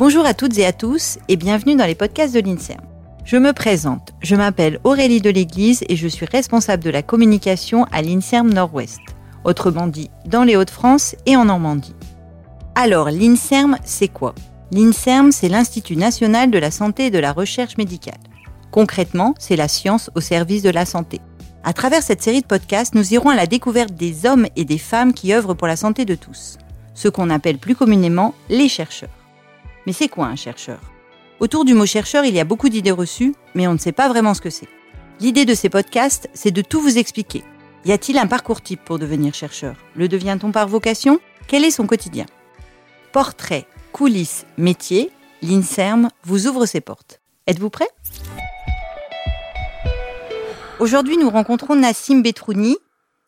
Bonjour à toutes et à tous et bienvenue dans les podcasts de l'INSERM. Je me présente, je m'appelle Aurélie de l'Église et je suis responsable de la communication à l'INSERM Nord-Ouest, autrement dit dans les Hauts-de-France et en Normandie. Alors, l'INSERM, c'est quoi? L'INSERM, c'est l'Institut national de la santé et de la recherche médicale. Concrètement, c'est la science au service de la santé. À travers cette série de podcasts, nous irons à la découverte des hommes et des femmes qui œuvrent pour la santé de tous, ce qu'on appelle plus communément les chercheurs. Mais c'est quoi un chercheur? Autour du mot chercheur, il y a beaucoup d'idées reçues, mais on ne sait pas vraiment ce que c'est. L'idée de ces podcasts, c'est de tout vous expliquer. Y a-t-il un parcours type pour devenir chercheur? Le devient-on par vocation? Quel est son quotidien? Portrait, coulisses, métier, l'INSERM vous ouvre ses portes. Êtes-vous prêt? Aujourd'hui, nous rencontrons Nassim Betrouni.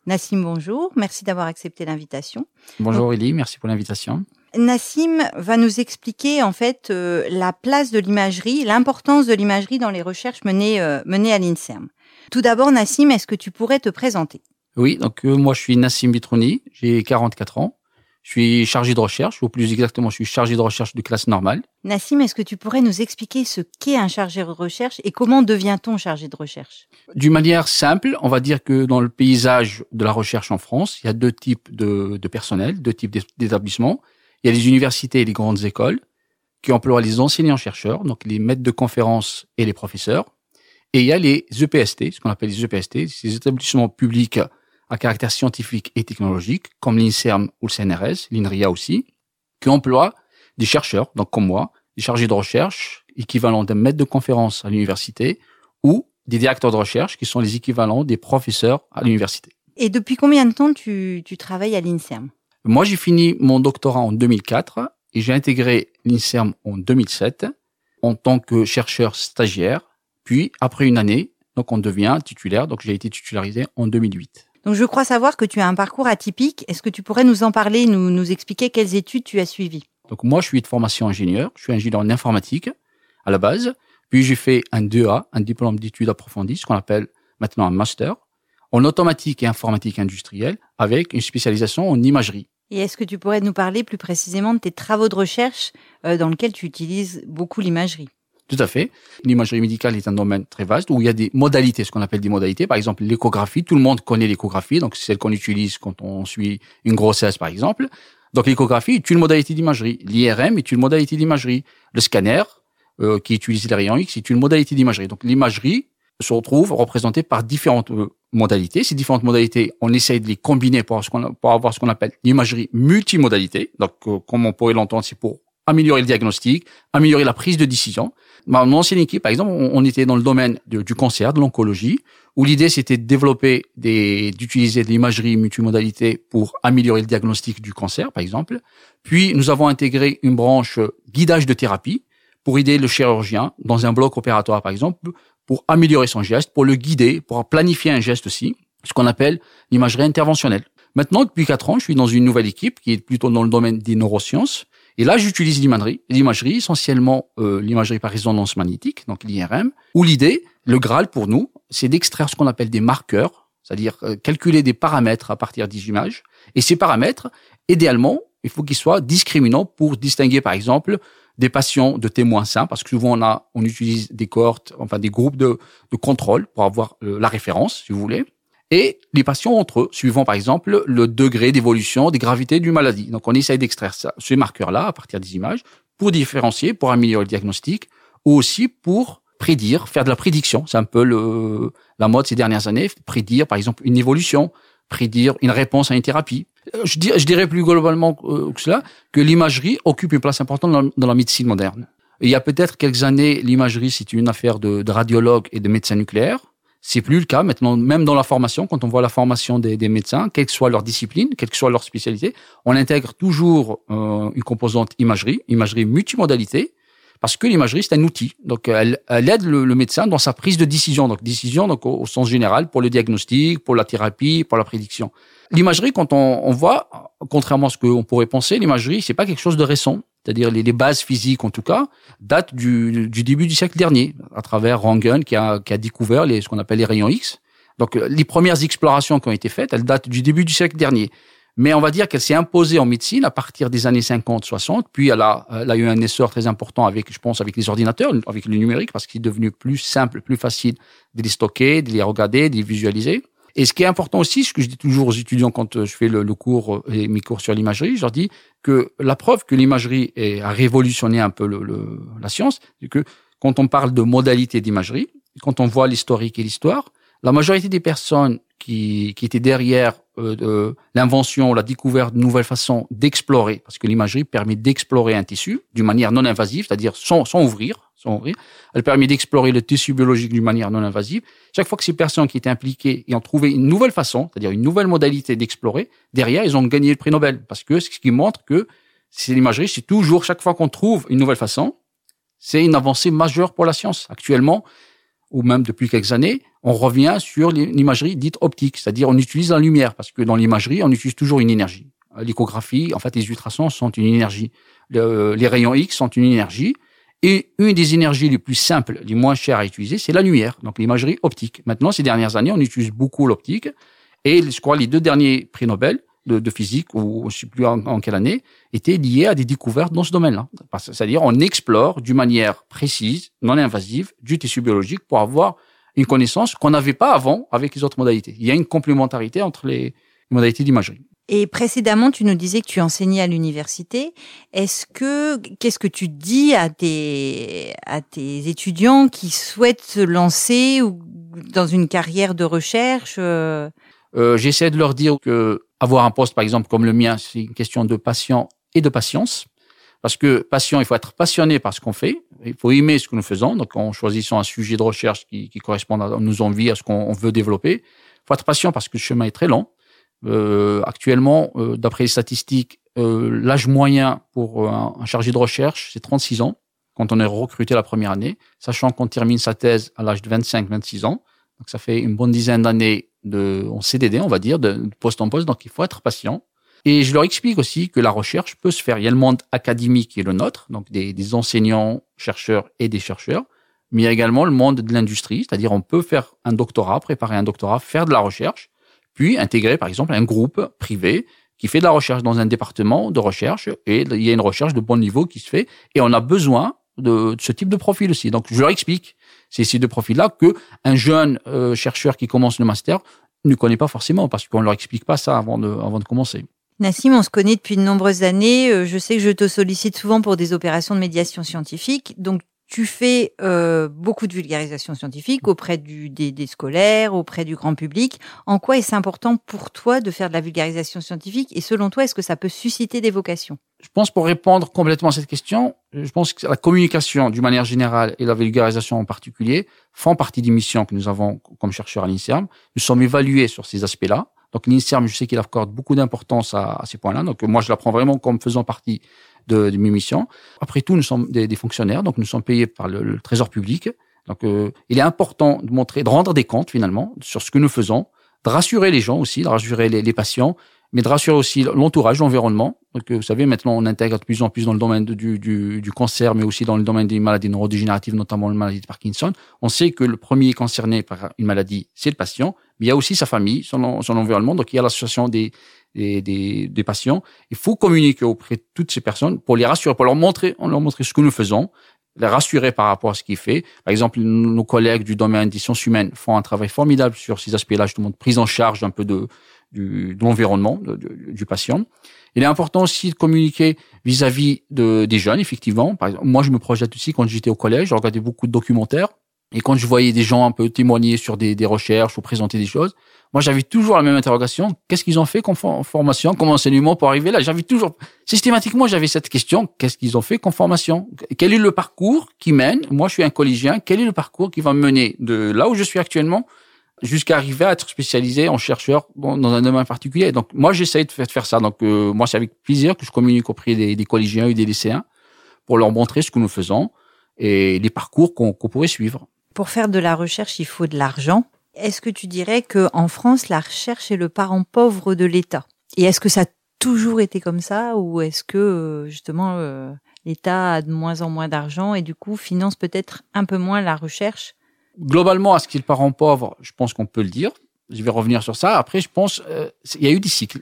Nassim, bonjour. Merci d'avoir accepté l'invitation. Bonjour Elie, merci pour l'invitation. Nassim va nous expliquer en fait euh, la place de l'imagerie, l'importance de l'imagerie dans les recherches menées, euh, menées à l'INSERM. Tout d'abord, Nassim, est-ce que tu pourrais te présenter? Oui, donc euh, moi je suis Nassim Betrouni, j'ai 44 ans. Je suis chargé de recherche, ou plus exactement, je suis chargé de recherche de classe normale. Nassim, est-ce que tu pourrais nous expliquer ce qu'est un chargé de recherche et comment devient-on chargé de recherche? D'une manière simple, on va dire que dans le paysage de la recherche en France, il y a deux types de, de personnel, deux types d'établissements. Il y a les universités et les grandes écoles qui emploient les enseignants-chercheurs, donc les maîtres de conférences et les professeurs. Et il y a les EPST, ce qu'on appelle les EPST, ces établissements publics à caractère scientifique et technologique, comme l'INSERM ou le CNRS, l'INRIA aussi, qui emploient des chercheurs, donc comme moi, des chargés de recherche, équivalents d'un maître de conférence à l'université, ou des directeurs de recherche, qui sont les équivalents des professeurs à l'université. Et depuis combien de temps tu, tu travailles à l'INSERM? Moi, j'ai fini mon doctorat en 2004 et j'ai intégré l'INSERM en 2007 en tant que chercheur stagiaire. Puis, après une année, donc on devient titulaire. Donc, j'ai été titularisé en 2008. Donc je crois savoir que tu as un parcours atypique. Est-ce que tu pourrais nous en parler, nous, nous expliquer quelles études tu as suivies? Donc moi, je suis de formation ingénieur. Je suis ingénieur en informatique à la base. Puis j'ai fait un 2A, un diplôme d'études approfondies, ce qu'on appelle maintenant un master, en automatique et informatique industrielle, avec une spécialisation en imagerie. Et est-ce que tu pourrais nous parler plus précisément de tes travaux de recherche euh, dans lesquels tu utilises beaucoup l'imagerie? Tout à fait. L'imagerie médicale est un domaine très vaste où il y a des modalités, ce qu'on appelle des modalités. Par exemple, l'échographie. Tout le monde connaît l'échographie, donc c'est celle qu'on utilise quand on suit une grossesse, par exemple. Donc l'échographie est une modalité d'imagerie. L'IRM est une modalité d'imagerie. Le scanner, euh, qui utilise les rayons X, est une modalité d'imagerie. Donc l'imagerie se retrouve représentée par différentes euh, modalités. Ces différentes modalités, on essaye de les combiner pour avoir ce qu'on appelle l'imagerie multimodalité. Donc, euh, comme on pourrait l'entendre, c'est pour améliorer le diagnostic, améliorer la prise de décision. Dans mon ancienne équipe, par exemple, on, était dans le domaine du cancer, de l'oncologie, où l'idée c'était de développer des, d'utiliser de l'imagerie multimodalité pour améliorer le diagnostic du cancer, par exemple. Puis nous avons intégré une branche guidage de thérapie pour aider le chirurgien dans un bloc opératoire, par exemple, pour améliorer son geste, pour le guider, pour planifier un geste aussi, ce qu'on appelle l'imagerie interventionnelle. Maintenant, depuis quatre ans, je suis dans une nouvelle équipe qui est plutôt dans le domaine des neurosciences et là, j'utilise l'imagerie, l'imagerie essentiellement euh, l'imagerie par résonance magnétique, donc l'IRM, où l'idée, le Graal pour nous, c'est d'extraire ce qu'on appelle des marqueurs, c'est-à-dire euh, calculer des paramètres à partir des images. Et ces paramètres, idéalement, il faut qu'ils soient discriminants pour distinguer, par exemple, des patients de témoins sains, parce que souvent on a, on utilise des cohortes, enfin des groupes de, de contrôle pour avoir euh, la référence, si vous voulez et les patients entre eux, suivant par exemple le degré d'évolution des gravités du maladie. Donc on essaye d'extraire ces marqueurs-là à partir des images pour différencier, pour améliorer le diagnostic, ou aussi pour prédire, faire de la prédiction. C'est un peu la mode ces dernières années, prédire par exemple une évolution, prédire une réponse à une thérapie. Euh, je dirais, plus globalement euh, que cela que l'imagerie occupe une place importante dans la, médecine moderne. il y a peut-être quelques années, l'imagerie, c'était une affaire de, radiologues et de médecins nucléaires. C'est plus le cas maintenant, même dans la formation, quand on voit la formation des, des médecins, quelle que soit leur discipline, quelle que soit leur spécialité, on intègre toujours euh, une composante imagerie, imagerie multimodalité, parce que l'imagerie c'est un outil. Donc elle, elle aide le, le, médecin dans sa prise de décision, donc décision donc au, sens général pour le diagnostic, pour la thérapie, pour la prédiction. L'imagerie, quand on, on voit, contrairement à ce qu'on pourrait penser, l'imagerie c'est pas quelque chose de récent c'est-à-dire les, bases physiques en tout cas, datent du, début du siècle dernier, à travers Röntgen qui a, découvert les, ce qu'on appelle les rayons X. Donc les premières explorations qui ont été faites, elles datent du début du siècle dernier. Mais on va dire qu'elle s'est imposée en médecine à partir des années 50-60, puis elle a, elle a eu un essor très important avec, je pense, avec les ordinateurs, avec le numérique, parce qu'il est devenu plus simple, plus facile de les stocker, de les regarder, de les visualiser. Et ce qui est important aussi, ce que je dis toujours aux étudiants quand euh, je fais le, cours euh, et mes cours sur l'imagerie, je leur dis que la preuve que l'imagerie a révolutionné un peu le, la science, c'est que quand on parle de modalité d'imagerie, quand on voit l'historique et l'histoire, la majorité des personnes qui, qui étaient derrière euh, l'invention la découverte de nouvelles façons d'explorer, parce que l'imagerie permet d'explorer un tissu d'une manière non invasive, c'est-à-dire sans, sans ouvrir, sans ouvrir. Elle permet d'explorer le tissu biologique d'une manière non invasive. Chaque fois que ces personnes qui étaient impliquées et ont trouvé une nouvelle façon, c'est-à-dire une nouvelle modalité d'explorer, derrière, ils ont gagné le prix Nobel, parce que ce qui montre que c'est l'imagerie, c'est toujours chaque fois qu'on trouve une nouvelle façon, c'est une avancée majeure pour la science. Actuellement, ou même depuis quelques années, on revient sur l'imagerie dite optique, c'est-à-dire on utilise la lumière, parce que dans l'imagerie, on utilise toujours une énergie. L'échographie, en fait, les ultrasons sont une énergie. les rayons X sont une énergie. Et une des énergies les plus simples, les moins chères à utiliser, c'est la lumière, donc l'imagerie optique. Maintenant, ces dernières années, on utilise beaucoup l'optique. Et je crois les deux derniers prix Nobel de, de physique, ou je ne sais plus en, quelle année, étaient liés à des découvertes dans ce domaine-là. C'est-à-dire, on explore d'une manière précise, non invasive, du tissu biologique pour avoir une connaissance qu'on n'avait pas avant avec les autres modalités. Il y a une complémentarité entre les modalités d'imagerie. Et précédemment, tu nous disais que tu enseignais à l'université. Est-ce que qu'est-ce que tu dis à tes à tes étudiants qui souhaitent se lancer ou dans une carrière de recherche euh? euh, J'essaie de leur dire que avoir un poste, par exemple, comme le mien, c'est une question de passion et de patience. Parce que passion, il faut être passionné par ce qu'on fait. Il faut aimer ce que nous faisons. Donc, en choisissant un sujet de recherche qui, correspond à nos envies, à ce qu'on veut développer. Il faut être patient parce que le chemin est très long. Euh, actuellement, euh, d'après les statistiques, euh, l'âge moyen pour un, un, chargé de recherche, c'est 36 ans quand on est recruté la première année, sachant qu'on termine sa thèse à l'âge de 25-26 ans. Donc, ça fait une bonne dizaine d'années de, en CDD, on va dire, de, poste en poste. Donc, il faut être patient. Et je leur explique aussi que la recherche peut se faire. Il y a le monde académique qui est le nôtre, donc des, des enseignants, chercheurs et des chercheurs, mais il y a également le monde de l'industrie, c'est-à-dire on peut faire un doctorat, préparer un doctorat, faire de la recherche, puis intégrer par exemple un groupe privé qui fait de la recherche dans un département de recherche et il y a une recherche de bon niveau qui se fait et on a besoin de, ce type de profil aussi. Donc je leur explique c'est ces deux profils-là que un jeune euh, chercheur qui commence le master ne connaît pas forcément parce qu'on leur explique pas ça avant de, avant de commencer. Nassim, on se connaît depuis de nombreuses années. Euh, je sais que je te sollicite souvent pour des opérations de médiation scientifique. Donc, tu fais euh, beaucoup de vulgarisation scientifique auprès du, des, des, scolaires, auprès du grand public. En quoi est-ce important pour toi de faire de la vulgarisation scientifique Et selon toi, est-ce que ça peut susciter des vocations? Je pense pour répondre complètement à cette question, je pense que la communication d'une manière générale et la vulgarisation en particulier font partie des missions que nous avons comme chercheurs à l'INSERM. Nous sommes évalués sur ces aspects-là. Donc l'INSERM, je sais qu'il accorde beaucoup d'importance à, à, ces points-là. Donc moi, je la prends vraiment comme faisant partie de, de mes missions. Après tout, nous sommes des, des, fonctionnaires, donc nous sommes payés par le, le Trésor public. Donc, euh, il est important de montrer, de rendre des comptes finalement sur ce que nous faisons, de rassurer les gens aussi, de rassurer les, les patients, mais de rassurer aussi l'entourage, l'environnement. Donc, euh, vous savez, maintenant, on intègre de plus en plus dans le domaine du, du, du, cancer, mais aussi dans le domaine des maladies neurodégénératives, notamment la maladie de Parkinson. On sait que le premier concerné par une maladie, c'est le patient, mais il y a aussi sa famille, son, son environnement. Donc, il y a l'association des, des, des, des, patients. Il faut communiquer auprès de toutes ces personnes pour les rassurer, pour leur montrer, leur montrer ce que nous faisons, les rassurer par rapport à ce qu'il fait. Par exemple, nos collègues du domaine des sciences humaines font un travail formidable sur ces aspects-là, justement, de prise en charge un peu de, du, de l'environnement du patient. Il est important aussi de communiquer vis-à-vis de, des jeunes, effectivement. Par exemple, moi, je me projette aussi quand j'étais au collège, je regardais beaucoup de documentaires. Et quand je voyais des gens un peu témoigner sur des, des recherches ou présenter des choses, moi, j'avais toujours la même interrogation. Qu'est-ce qu'ils ont fait comme formation, comme enseignement pour arriver là? J'avais toujours, systématiquement, j'avais cette question. Qu'est-ce qu'ils ont fait comme formation? Quel est le parcours qui mène? Moi, je suis un collégien. Quel est le parcours qui va me mener de là où je suis actuellement jusqu'à arriver à être spécialisé en chercheur dans, un domaine particulier? Donc, moi, j'essaie de faire ça. Donc, euh, moi, c'est avec plaisir que je communique auprès des, des, collégiens et des lycéens pour leur montrer ce que nous faisons et les parcours qu'on pourrait suivre. Pour faire de la recherche, il faut de l'argent. Est-ce que tu dirais que en France, la recherche est le parent pauvre de l'État? Et est-ce que ça a toujours été comme ça ou est-ce que euh, justement euh, l'État a de moins en moins d'argent et du coup finance peut-être un peu moins la recherche? Globalement, à ce qu'il est le parent pauvre Je pense qu'on peut le dire. je vais revenir sur ça. Après, je pense, euh, il y a eu des cycles.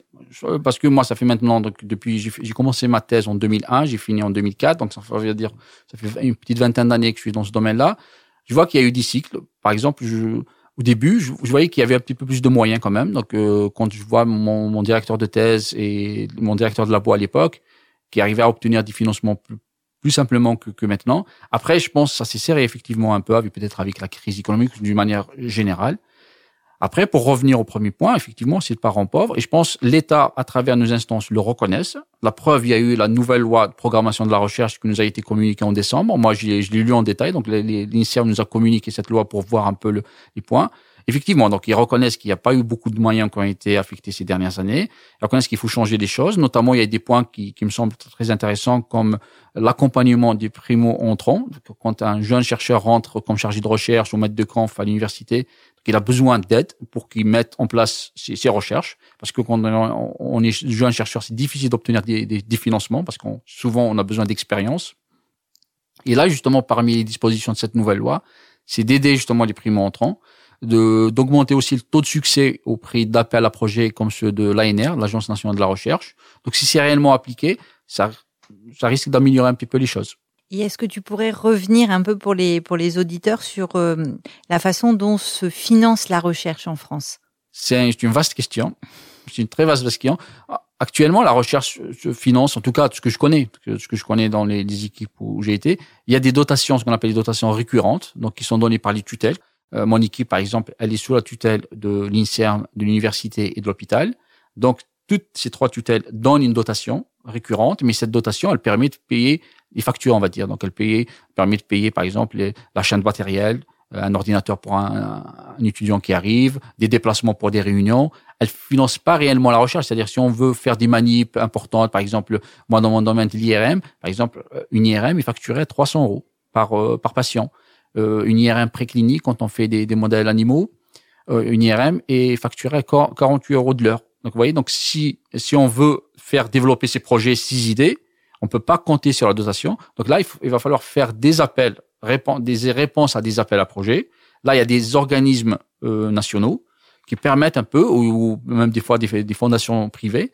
Parce que moi, ça fait maintenant, donc, depuis, j'ai commencé ma thèse en 2001, j'ai fini en 2004, donc ça veut dire, ça fait une petite vingtaine d'années que je suis dans ce domaine-là. Je vois qu'il y a eu des cycles. Par exemple, je, au début, je, voyais qu'il y avait un petit peu plus de moyens quand même. Donc, euh, quand je vois mon, mon, directeur de thèse et mon directeur de labo à l'époque, qui arrivait à obtenir des financements plus, plus simplement que, que, maintenant. Après, je pense que ça s'est serré effectivement un peu, peut-être avec la crise économique d'une manière générale. Après, pour revenir au premier point, effectivement, c'est le parent pauvre. Et je pense l'État, à travers nos instances, le reconnaissent. La preuve, il y a eu la nouvelle loi de programmation de la recherche qui nous a été communiquée en décembre. Moi, je l'ai lu en détail. Donc, l'INSERM nous a communiqué cette loi pour voir un peu le, les points. Effectivement, donc ils reconnaissent qu'il n'y a pas eu beaucoup de moyens qui ont été affectés ces dernières années. Ils reconnaissent qu'il faut changer des choses. Notamment, il y a des points qui, qui me semblent très intéressants, comme l'accompagnement des primo-entrants. Quand un jeune chercheur rentre comme chargé de recherche ou maître de camp à l'université, il a besoin d'aide pour qu'il mette en place ses, recherches. Parce que quand on est jeune chercheur, c'est difficile d'obtenir des, financements parce qu'on souvent on a besoin d'expérience. Et là, justement, parmi les dispositions de cette nouvelle loi, c'est d'aider justement les primo-entrants d'augmenter aussi le taux de succès au prix d'appel à projets comme ceux de l'ANR, l'Agence nationale de la recherche. Donc si c'est réellement appliqué, ça, ça risque d'améliorer un petit peu les choses. Et est-ce que tu pourrais revenir un peu pour les, pour les auditeurs sur euh, la façon dont se finance la recherche en France? C'est une vaste question. C'est une très vaste question. Actuellement, la recherche se finance, en tout cas, ce que je connais, ce que je connais dans les, équipes où j'ai été, il y a des dotations, ce qu'on appelle des dotations récurrentes, donc qui sont données par les tutelles. Euh, mon équipe, par exemple, elle est sous la tutelle de l'INSERM, de l'université et de l'hôpital. Donc, toutes ces trois tutelles donnent une dotation récurrente, mais cette dotation, elle permet de payer les factures, on va dire. Donc, elle paye, permet de payer, par exemple, la chaîne de matériel, euh, un ordinateur pour un, un, étudiant qui arrive, des déplacements pour des réunions. Elle finance pas réellement la recherche. C'est-à-dire, si on veut faire des manips importantes, par exemple, moi, dans mon domaine de l'IRM, par exemple, euh, une IRM est facturée 300 euros par, par patient euh, une IRM préclinique quand on fait des, des modèles animaux, euh, une IRM est facturée à 48 euros de l'heure. Donc vous voyez, donc si si on veut faire développer ces projets, six idées, on peut pas compter sur la dotation. Donc là, il, va falloir faire des appels, des réponses à des appels à projets. Là, il y a des organismes euh, nationaux qui permettent un peu, ou, même des fois des, fondations privées,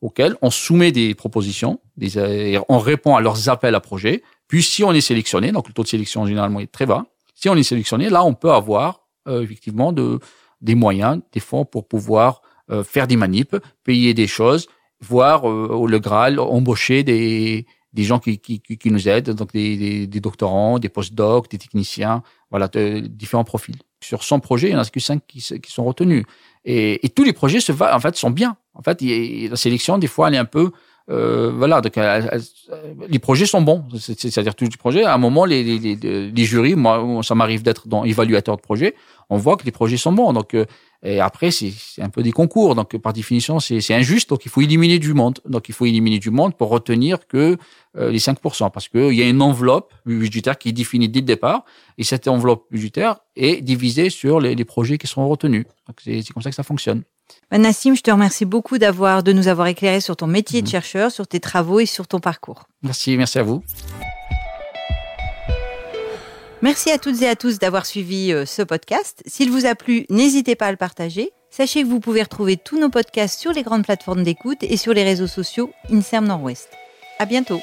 auxquelles on soumet des propositions, on répond à leurs appels à projets, puis si on est sélectionné, donc le taux de sélection généralement est très bas, si on est sélectionné, là on peut avoir euh, effectivement de, des moyens, des fonds pour pouvoir euh, faire des manips, payer des choses, voire euh, le Graal embaucher des, des gens qui, qui, qui nous aident, donc des, des, des doctorants, des postdocs, des techniciens, voilà, de, différents profils. Sur 100 projets, il y en a que 5 qui, qui sont retenus. Et, et tous les projets se en fait, sont bien. En fait, la sélection, des fois, elle est un peu euh, voilà, donc les projets sont bons. C'est-à-dire tous les projets. À un moment, les, les, les, les jurys, moi, ça m'arrive d'être dans évaluateur de projet. On voit que les projets sont bons. Donc, euh, et après, c'est un peu des concours. Donc, par définition, c'est injuste. Donc, il faut éliminer du monde. Donc, il faut éliminer du monde pour retenir que euh, les 5%. Parce qu'il y a une enveloppe budgétaire qui est définie dès le départ. Et cette enveloppe budgétaire est divisée sur les, les projets qui seront retenus. Donc, c'est comme ça que ça fonctionne. Ben, Nassim, je te remercie beaucoup d'avoir, de nous avoir éclairé sur ton métier de mmh. chercheur, sur tes travaux et sur ton parcours. Merci, merci à vous. Merci à toutes et à tous d'avoir suivi euh, ce podcast. S'il vous a plu, n'hésitez pas à le partager. Sachez que vous pouvez retrouver tous nos podcasts sur les grandes plateformes d'écoute et sur les réseaux sociaux INSERM Nord-Ouest. À bientôt.